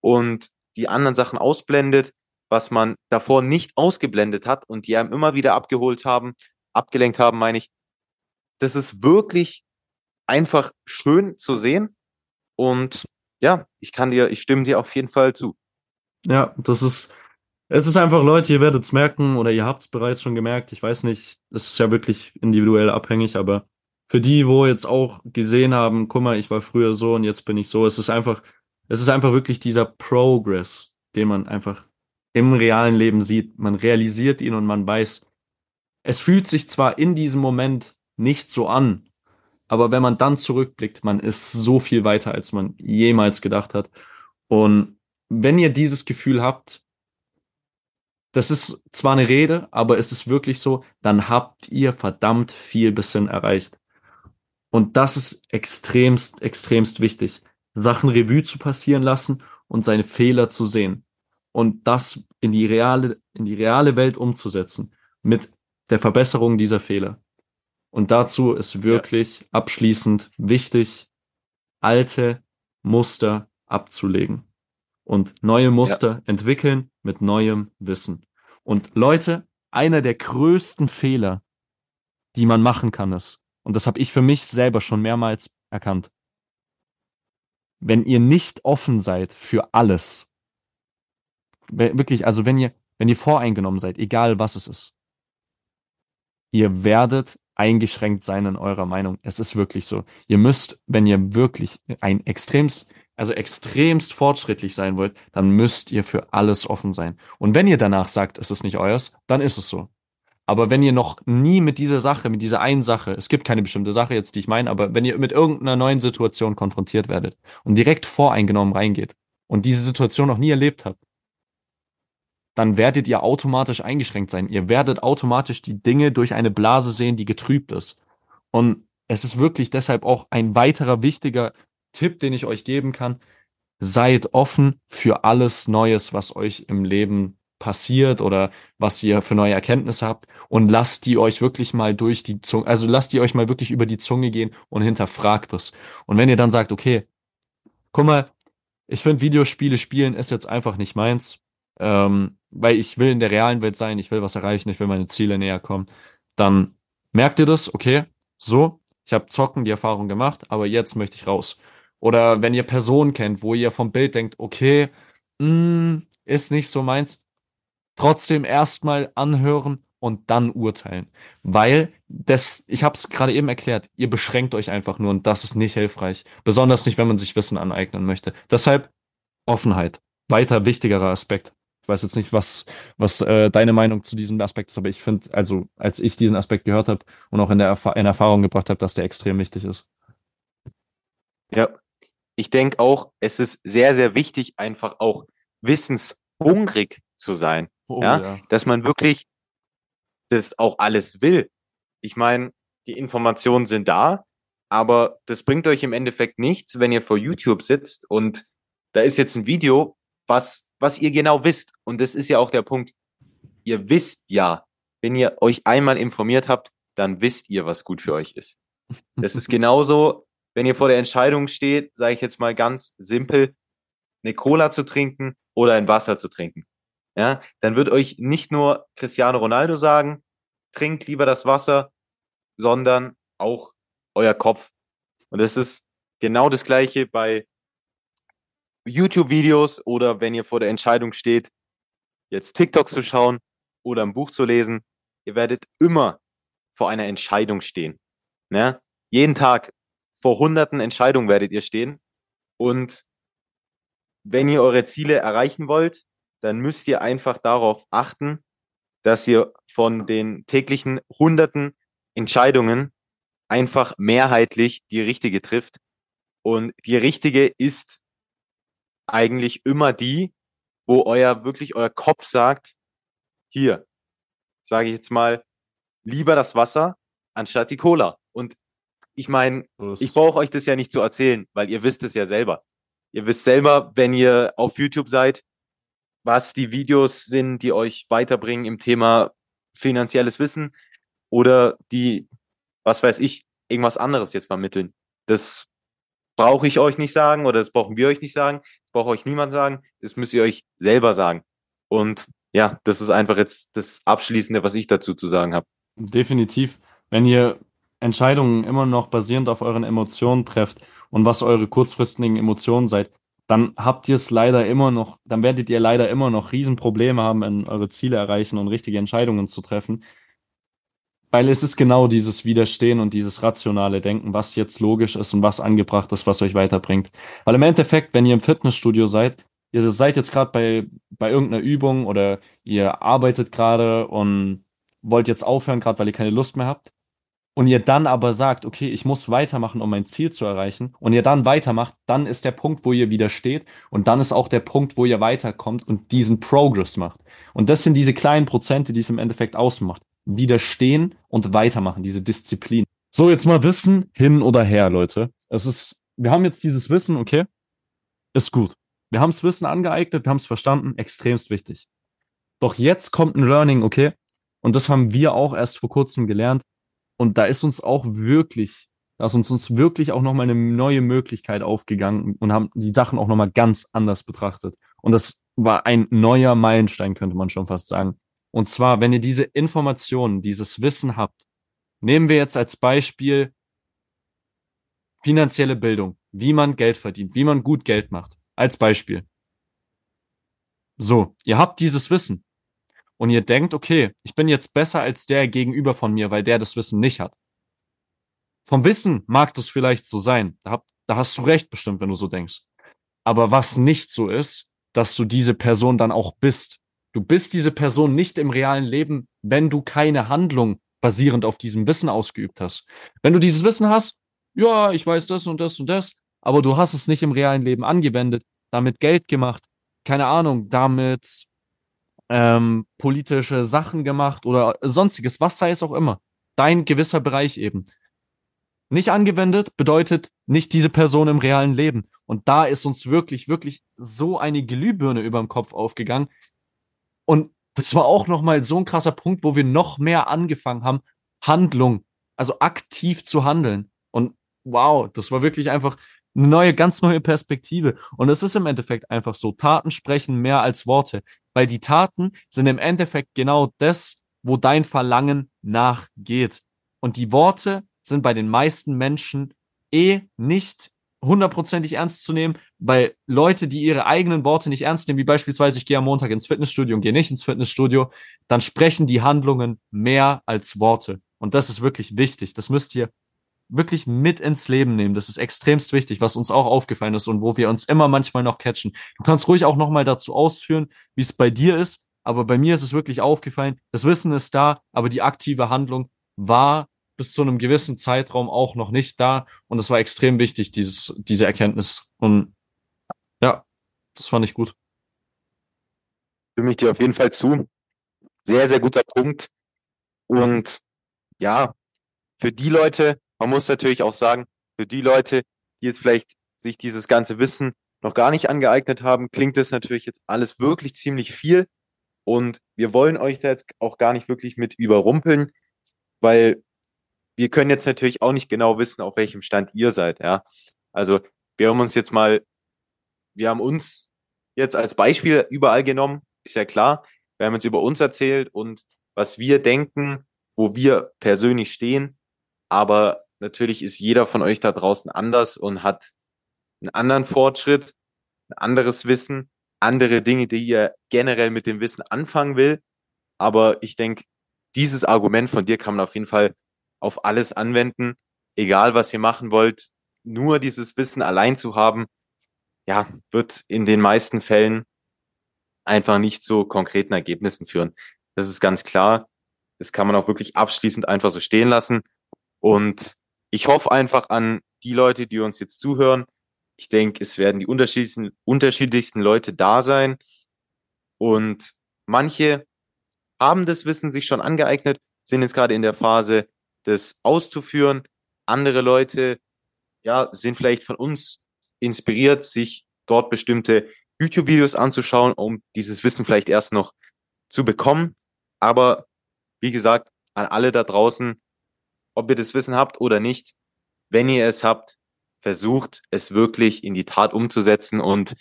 und die anderen Sachen ausblendet, was man davor nicht ausgeblendet hat und die einem immer wieder abgeholt haben, abgelenkt haben, meine ich. Das ist wirklich einfach schön zu sehen und ja, ich kann dir, ich stimme dir auf jeden Fall zu. Ja, das ist, es ist einfach, Leute, ihr werdet es merken oder ihr habt es bereits schon gemerkt. Ich weiß nicht, es ist ja wirklich individuell abhängig, aber für die, wo jetzt auch gesehen haben, guck mal, ich war früher so und jetzt bin ich so, es ist einfach, es ist einfach wirklich dieser Progress, den man einfach im realen Leben sieht. Man realisiert ihn und man weiß, es fühlt sich zwar in diesem Moment nicht so an, aber wenn man dann zurückblickt, man ist so viel weiter, als man jemals gedacht hat. Und wenn ihr dieses Gefühl habt, das ist zwar eine Rede, aber es ist wirklich so, dann habt ihr verdammt viel bis hin erreicht. Und das ist extremst, extremst wichtig. Sachen Revue zu passieren lassen und seine Fehler zu sehen. Und das in die reale, in die reale Welt umzusetzen. Mit der Verbesserung dieser Fehler. Und dazu ist wirklich ja. abschließend wichtig, alte Muster abzulegen und neue Muster ja. entwickeln mit neuem Wissen. Und Leute, einer der größten Fehler, die man machen kann, ist, und das habe ich für mich selber schon mehrmals erkannt. Wenn ihr nicht offen seid für alles, wirklich, also wenn ihr, wenn ihr voreingenommen seid, egal was es ist, ihr werdet eingeschränkt sein in eurer Meinung. Es ist wirklich so. Ihr müsst, wenn ihr wirklich ein extremst, also extremst fortschrittlich sein wollt, dann müsst ihr für alles offen sein. Und wenn ihr danach sagt, es ist nicht euers, dann ist es so. Aber wenn ihr noch nie mit dieser Sache, mit dieser einen Sache, es gibt keine bestimmte Sache jetzt, die ich meine, aber wenn ihr mit irgendeiner neuen Situation konfrontiert werdet und direkt voreingenommen reingeht und diese Situation noch nie erlebt habt, dann werdet ihr automatisch eingeschränkt sein. Ihr werdet automatisch die Dinge durch eine Blase sehen, die getrübt ist. Und es ist wirklich deshalb auch ein weiterer wichtiger Tipp, den ich euch geben kann. Seid offen für alles Neues, was euch im Leben passiert oder was ihr für neue Erkenntnisse habt und lasst die euch wirklich mal durch die Zunge, also lasst die euch mal wirklich über die Zunge gehen und hinterfragt es. Und wenn ihr dann sagt, okay, guck mal, ich finde Videospiele spielen ist jetzt einfach nicht meins, ähm, weil ich will in der realen Welt sein, ich will was erreichen, ich will meine Ziele näher kommen. Dann merkt ihr das, okay, so, ich habe zocken die Erfahrung gemacht, aber jetzt möchte ich raus. Oder wenn ihr Personen kennt, wo ihr vom Bild denkt, okay, mh, mm, ist nicht so meins, trotzdem erstmal anhören und dann urteilen. Weil das, ich habe es gerade eben erklärt, ihr beschränkt euch einfach nur und das ist nicht hilfreich. Besonders nicht, wenn man sich Wissen aneignen möchte. Deshalb Offenheit. Weiter wichtigerer Aspekt. Ich weiß jetzt nicht, was, was äh, deine Meinung zu diesem Aspekt ist, aber ich finde, also als ich diesen Aspekt gehört habe und auch in der Erf in Erfahrung gebracht habe, dass der extrem wichtig ist. Ja, ich denke auch, es ist sehr, sehr wichtig, einfach auch wissenshungrig zu sein. Oh, ja? ja? Dass man wirklich das auch alles will. Ich meine, die Informationen sind da, aber das bringt euch im Endeffekt nichts, wenn ihr vor YouTube sitzt und da ist jetzt ein Video, was, was ihr genau wisst. Und das ist ja auch der Punkt. Ihr wisst ja, wenn ihr euch einmal informiert habt, dann wisst ihr, was gut für euch ist. Das ist genauso, wenn ihr vor der Entscheidung steht, sage ich jetzt mal ganz simpel, eine Cola zu trinken oder ein Wasser zu trinken. Ja, dann wird euch nicht nur Cristiano Ronaldo sagen, trinkt lieber das Wasser, sondern auch euer Kopf. Und das ist genau das Gleiche bei YouTube-Videos oder wenn ihr vor der Entscheidung steht, jetzt TikToks zu schauen oder ein Buch zu lesen. Ihr werdet immer vor einer Entscheidung stehen. Ne? Jeden Tag vor hunderten Entscheidungen werdet ihr stehen. Und wenn ihr eure Ziele erreichen wollt, dann müsst ihr einfach darauf achten, dass ihr von den täglichen hunderten Entscheidungen einfach mehrheitlich die richtige trifft. Und die richtige ist eigentlich immer die, wo euer wirklich euer Kopf sagt, hier, sage ich jetzt mal, lieber das Wasser anstatt die Cola. Und ich meine, ich brauche euch das ja nicht zu erzählen, weil ihr wisst es ja selber. Ihr wisst selber, wenn ihr auf YouTube seid, was die Videos sind, die euch weiterbringen im Thema finanzielles Wissen oder die, was weiß ich, irgendwas anderes jetzt vermitteln. Das brauche ich euch nicht sagen oder das brauchen wir euch nicht sagen. Braucht euch niemand sagen. Das müsst ihr euch selber sagen. Und ja, das ist einfach jetzt das Abschließende, was ich dazu zu sagen habe. Definitiv. Wenn ihr Entscheidungen immer noch basierend auf euren Emotionen trefft und was eure kurzfristigen Emotionen seid, dann habt ihr es leider immer noch, dann werdet ihr leider immer noch Riesenprobleme haben, in eure Ziele erreichen und richtige Entscheidungen zu treffen. Weil es ist genau dieses Widerstehen und dieses rationale Denken, was jetzt logisch ist und was angebracht ist, was euch weiterbringt. Weil im Endeffekt, wenn ihr im Fitnessstudio seid, ihr seid jetzt gerade bei, bei irgendeiner Übung oder ihr arbeitet gerade und wollt jetzt aufhören, gerade weil ihr keine Lust mehr habt, und ihr dann aber sagt, okay, ich muss weitermachen, um mein Ziel zu erreichen, und ihr dann weitermacht, dann ist der Punkt, wo ihr wieder steht und dann ist auch der Punkt, wo ihr weiterkommt und diesen Progress macht. Und das sind diese kleinen Prozente, die es im Endeffekt ausmacht. Widerstehen und weitermachen, diese Disziplin. So, jetzt mal Wissen hin oder her, Leute. Es ist, wir haben jetzt dieses Wissen, okay, ist gut. Wir haben das Wissen angeeignet, wir haben es verstanden, extremst wichtig. Doch jetzt kommt ein Learning, okay? Und das haben wir auch erst vor kurzem gelernt und da ist uns auch wirklich, da ist uns, uns wirklich auch nochmal eine neue Möglichkeit aufgegangen und haben die Sachen auch nochmal ganz anders betrachtet. Und das war ein neuer Meilenstein, könnte man schon fast sagen. Und zwar, wenn ihr diese Informationen, dieses Wissen habt, nehmen wir jetzt als Beispiel finanzielle Bildung, wie man Geld verdient, wie man gut Geld macht. Als Beispiel. So, ihr habt dieses Wissen und ihr denkt, okay, ich bin jetzt besser als der gegenüber von mir, weil der das Wissen nicht hat. Vom Wissen mag das vielleicht so sein. Da, hab, da hast du recht bestimmt, wenn du so denkst. Aber was nicht so ist, dass du diese Person dann auch bist. Du bist diese Person nicht im realen Leben, wenn du keine Handlung basierend auf diesem Wissen ausgeübt hast. Wenn du dieses Wissen hast, ja, ich weiß das und das und das, aber du hast es nicht im realen Leben angewendet, damit Geld gemacht, keine Ahnung, damit ähm, politische Sachen gemacht oder sonstiges, was sei es auch immer. Dein gewisser Bereich eben. Nicht angewendet bedeutet nicht diese Person im realen Leben. Und da ist uns wirklich, wirklich so eine Glühbirne über dem Kopf aufgegangen. Und das war auch nochmal so ein krasser Punkt, wo wir noch mehr angefangen haben, Handlung, also aktiv zu handeln. Und wow, das war wirklich einfach eine neue, ganz neue Perspektive. Und es ist im Endeffekt einfach so. Taten sprechen mehr als Worte, weil die Taten sind im Endeffekt genau das, wo dein Verlangen nachgeht. Und die Worte sind bei den meisten Menschen eh nicht hundertprozentig ernst zu nehmen, weil Leute, die ihre eigenen Worte nicht ernst nehmen, wie beispielsweise ich gehe am Montag ins Fitnessstudio und gehe nicht ins Fitnessstudio, dann sprechen die Handlungen mehr als Worte. Und das ist wirklich wichtig. Das müsst ihr wirklich mit ins Leben nehmen. Das ist extremst wichtig, was uns auch aufgefallen ist und wo wir uns immer manchmal noch catchen. Du kannst ruhig auch nochmal dazu ausführen, wie es bei dir ist, aber bei mir ist es wirklich aufgefallen, das Wissen ist da, aber die aktive Handlung war bis zu einem gewissen Zeitraum auch noch nicht da und es war extrem wichtig, dieses, diese Erkenntnis. Und ja, das fand ich gut. Stimme ich dir auf jeden Fall zu. Sehr, sehr guter Punkt. Und ja, für die Leute, man muss natürlich auch sagen, für die Leute, die jetzt vielleicht sich dieses ganze Wissen noch gar nicht angeeignet haben, klingt das natürlich jetzt alles wirklich ziemlich viel. Und wir wollen euch da jetzt auch gar nicht wirklich mit überrumpeln, weil wir können jetzt natürlich auch nicht genau wissen, auf welchem Stand ihr seid, ja. Also wir haben uns jetzt mal, wir haben uns jetzt als Beispiel überall genommen, ist ja klar. Wir haben jetzt über uns erzählt und was wir denken, wo wir persönlich stehen. Aber natürlich ist jeder von euch da draußen anders und hat einen anderen Fortschritt, ein anderes Wissen, andere Dinge, die ihr generell mit dem Wissen anfangen will. Aber ich denke, dieses Argument von dir kann man auf jeden Fall auf alles anwenden, egal was ihr machen wollt. Nur dieses Wissen allein zu haben, ja, wird in den meisten Fällen einfach nicht zu konkreten Ergebnissen führen. Das ist ganz klar. Das kann man auch wirklich abschließend einfach so stehen lassen. Und ich hoffe einfach an die Leute, die uns jetzt zuhören. Ich denke, es werden die unterschiedlichsten, unterschiedlichsten Leute da sein. Und manche haben das Wissen sich schon angeeignet, sind jetzt gerade in der Phase, das auszuführen. Andere Leute, ja, sind vielleicht von uns inspiriert, sich dort bestimmte YouTube-Videos anzuschauen, um dieses Wissen vielleicht erst noch zu bekommen. Aber wie gesagt, an alle da draußen, ob ihr das Wissen habt oder nicht, wenn ihr es habt, versucht es wirklich in die Tat umzusetzen. Und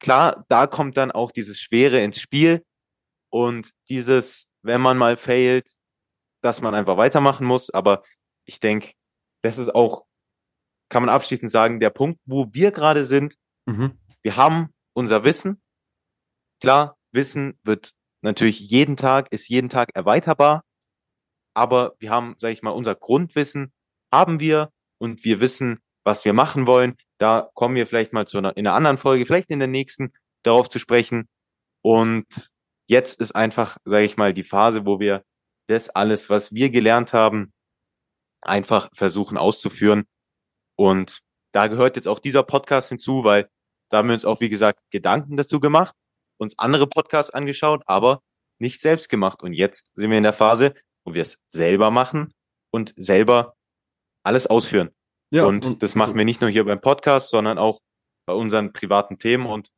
klar, da kommt dann auch dieses Schwere ins Spiel und dieses, wenn man mal failt, dass man einfach weitermachen muss. Aber ich denke, das ist auch, kann man abschließend sagen, der Punkt, wo wir gerade sind. Mhm. Wir haben unser Wissen. Klar, Wissen wird natürlich jeden Tag, ist jeden Tag erweiterbar. Aber wir haben, sage ich mal, unser Grundwissen haben wir und wir wissen, was wir machen wollen. Da kommen wir vielleicht mal zu einer, in einer anderen Folge, vielleicht in der nächsten, darauf zu sprechen. Und jetzt ist einfach, sage ich mal, die Phase, wo wir das alles, was wir gelernt haben, einfach versuchen auszuführen. Und da gehört jetzt auch dieser Podcast hinzu, weil da haben wir uns auch, wie gesagt, Gedanken dazu gemacht, uns andere Podcasts angeschaut, aber nicht selbst gemacht. Und jetzt sind wir in der Phase, wo wir es selber machen und selber alles ausführen. Ja, und, und das machen wir nicht nur hier beim Podcast, sondern auch bei unseren privaten Themen. Und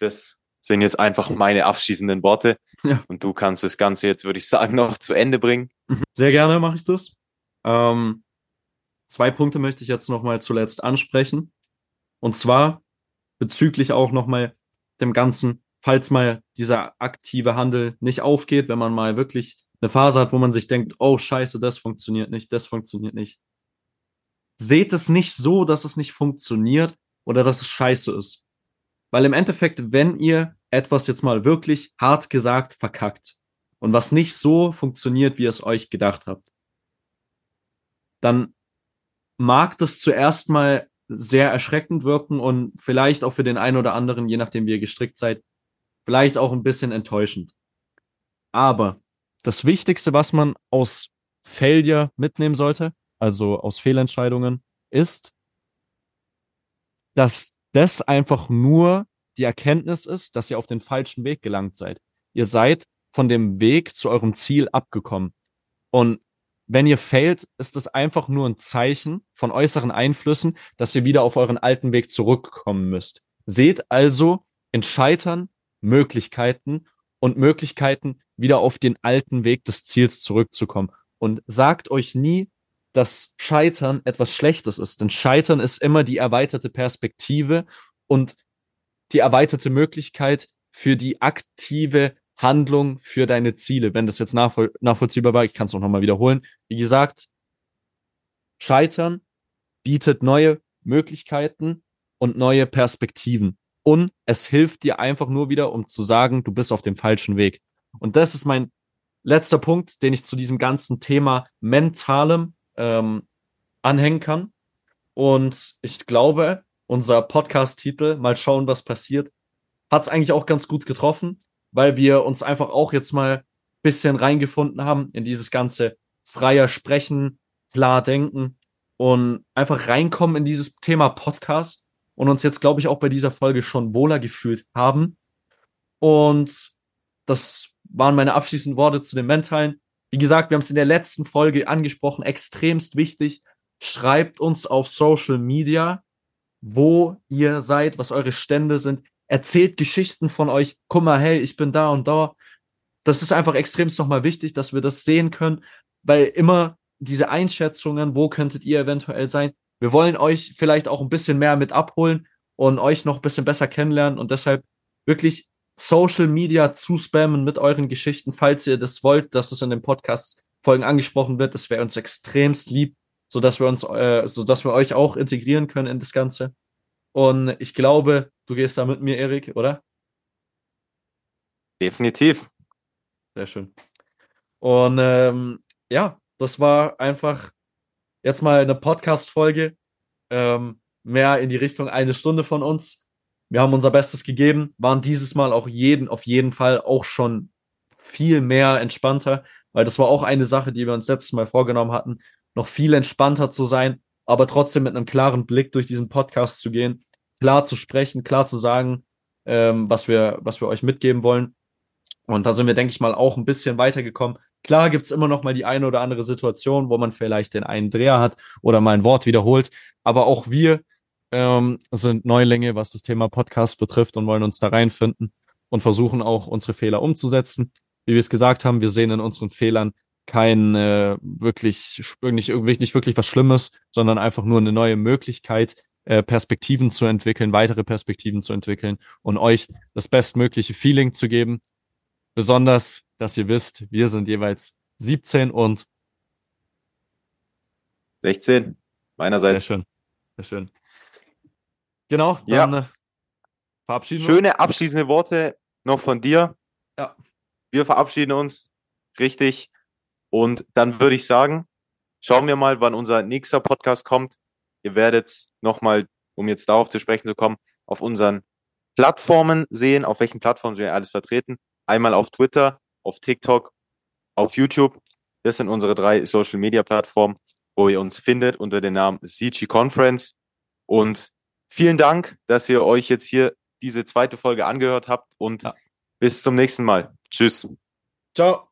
das sind jetzt einfach meine abschließenden Worte. Ja. Und du kannst das Ganze jetzt, würde ich sagen, noch zu Ende bringen. Mhm. Sehr gerne mache ich das. Ähm, zwei Punkte möchte ich jetzt nochmal zuletzt ansprechen. Und zwar bezüglich auch nochmal dem Ganzen, falls mal dieser aktive Handel nicht aufgeht, wenn man mal wirklich eine Phase hat, wo man sich denkt, oh scheiße, das funktioniert nicht, das funktioniert nicht. Seht es nicht so, dass es nicht funktioniert oder dass es scheiße ist. Weil im Endeffekt, wenn ihr etwas jetzt mal wirklich hart gesagt verkackt und was nicht so funktioniert, wie ihr es euch gedacht habt, dann mag das zuerst mal sehr erschreckend wirken und vielleicht auch für den einen oder anderen, je nachdem wie ihr gestrickt seid, vielleicht auch ein bisschen enttäuschend. Aber das Wichtigste, was man aus Failure mitnehmen sollte, also aus Fehlentscheidungen, ist, dass das einfach nur die Erkenntnis ist, dass ihr auf den falschen Weg gelangt seid. Ihr seid von dem Weg zu eurem Ziel abgekommen. Und wenn ihr failt, ist es einfach nur ein Zeichen von äußeren Einflüssen, dass ihr wieder auf euren alten Weg zurückkommen müsst. Seht also in Scheitern Möglichkeiten und Möglichkeiten, wieder auf den alten Weg des Ziels zurückzukommen. Und sagt euch nie, dass Scheitern etwas Schlechtes ist. Denn Scheitern ist immer die erweiterte Perspektive und die erweiterte Möglichkeit für die aktive Handlung für deine Ziele. Wenn das jetzt nachvoll nachvollziehbar war, ich kann es noch mal wiederholen. Wie gesagt, Scheitern bietet neue Möglichkeiten und neue Perspektiven. Und es hilft dir einfach nur wieder, um zu sagen, du bist auf dem falschen Weg. Und das ist mein letzter Punkt, den ich zu diesem ganzen Thema mentalem ähm, anhängen kann. Und ich glaube, unser Podcast-Titel, mal schauen, was passiert, hat es eigentlich auch ganz gut getroffen, weil wir uns einfach auch jetzt mal bisschen reingefunden haben in dieses ganze freier Sprechen, klar denken und einfach reinkommen in dieses Thema Podcast und uns jetzt, glaube ich, auch bei dieser Folge schon wohler gefühlt haben. Und das waren meine abschließenden Worte zu den Mentalen. Wie gesagt, wir haben es in der letzten Folge angesprochen, extremst wichtig. Schreibt uns auf Social Media, wo ihr seid, was eure Stände sind. Erzählt Geschichten von euch. Guck mal, hey, ich bin da und da. Das ist einfach extremst nochmal wichtig, dass wir das sehen können, weil immer diese Einschätzungen, wo könntet ihr eventuell sein, wir wollen euch vielleicht auch ein bisschen mehr mit abholen und euch noch ein bisschen besser kennenlernen und deshalb wirklich Social Media zu spammen mit euren Geschichten, falls ihr das wollt, dass es in den Podcast-Folgen angesprochen wird. Das wäre uns extremst lieb, so dass wir uns, äh, so dass wir euch auch integrieren können in das Ganze. Und ich glaube, du gehst da mit mir, Erik, oder? Definitiv. Sehr schön. Und ähm, ja, das war einfach jetzt mal eine Podcast-Folge. Ähm, mehr in die Richtung eine Stunde von uns. Wir haben unser Bestes gegeben, waren dieses Mal auch jeden, auf jeden Fall auch schon viel mehr entspannter, weil das war auch eine Sache, die wir uns letztes Mal vorgenommen hatten, noch viel entspannter zu sein, aber trotzdem mit einem klaren Blick durch diesen Podcast zu gehen, klar zu sprechen, klar zu sagen, ähm, was wir, was wir euch mitgeben wollen. Und da sind wir, denke ich mal, auch ein bisschen weitergekommen. Klar gibt's immer noch mal die eine oder andere Situation, wo man vielleicht den einen Dreher hat oder mal ein Wort wiederholt. Aber auch wir ähm, sind Neulinge, was das Thema Podcast betrifft und wollen uns da reinfinden und versuchen auch unsere Fehler umzusetzen. Wie wir es gesagt haben, wir sehen in unseren Fehlern kein äh, wirklich, nicht, nicht wirklich was Schlimmes, sondern einfach nur eine neue Möglichkeit, äh, Perspektiven zu entwickeln, weitere Perspektiven zu entwickeln und euch das bestmögliche Feeling zu geben. Besonders, dass ihr wisst, wir sind jeweils 17 und 16 meinerseits. Sehr schön. Sehr schön. Genau, Ja. dann äh, verabschieden Schöne abschließende Worte noch von dir. Ja. Wir verabschieden uns. Richtig. Und dann würde ich sagen, schauen wir mal, wann unser nächster Podcast kommt. Ihr werdet nochmal, um jetzt darauf zu sprechen zu kommen, auf unseren Plattformen sehen, auf welchen Plattformen wir alles vertreten. Einmal auf Twitter, auf TikTok, auf YouTube. Das sind unsere drei Social Media Plattformen, wo ihr uns findet unter dem Namen CG Conference. Und vielen Dank, dass ihr euch jetzt hier diese zweite Folge angehört habt und Ja. bis zum nächsten Mal. Tschüss. Ciao.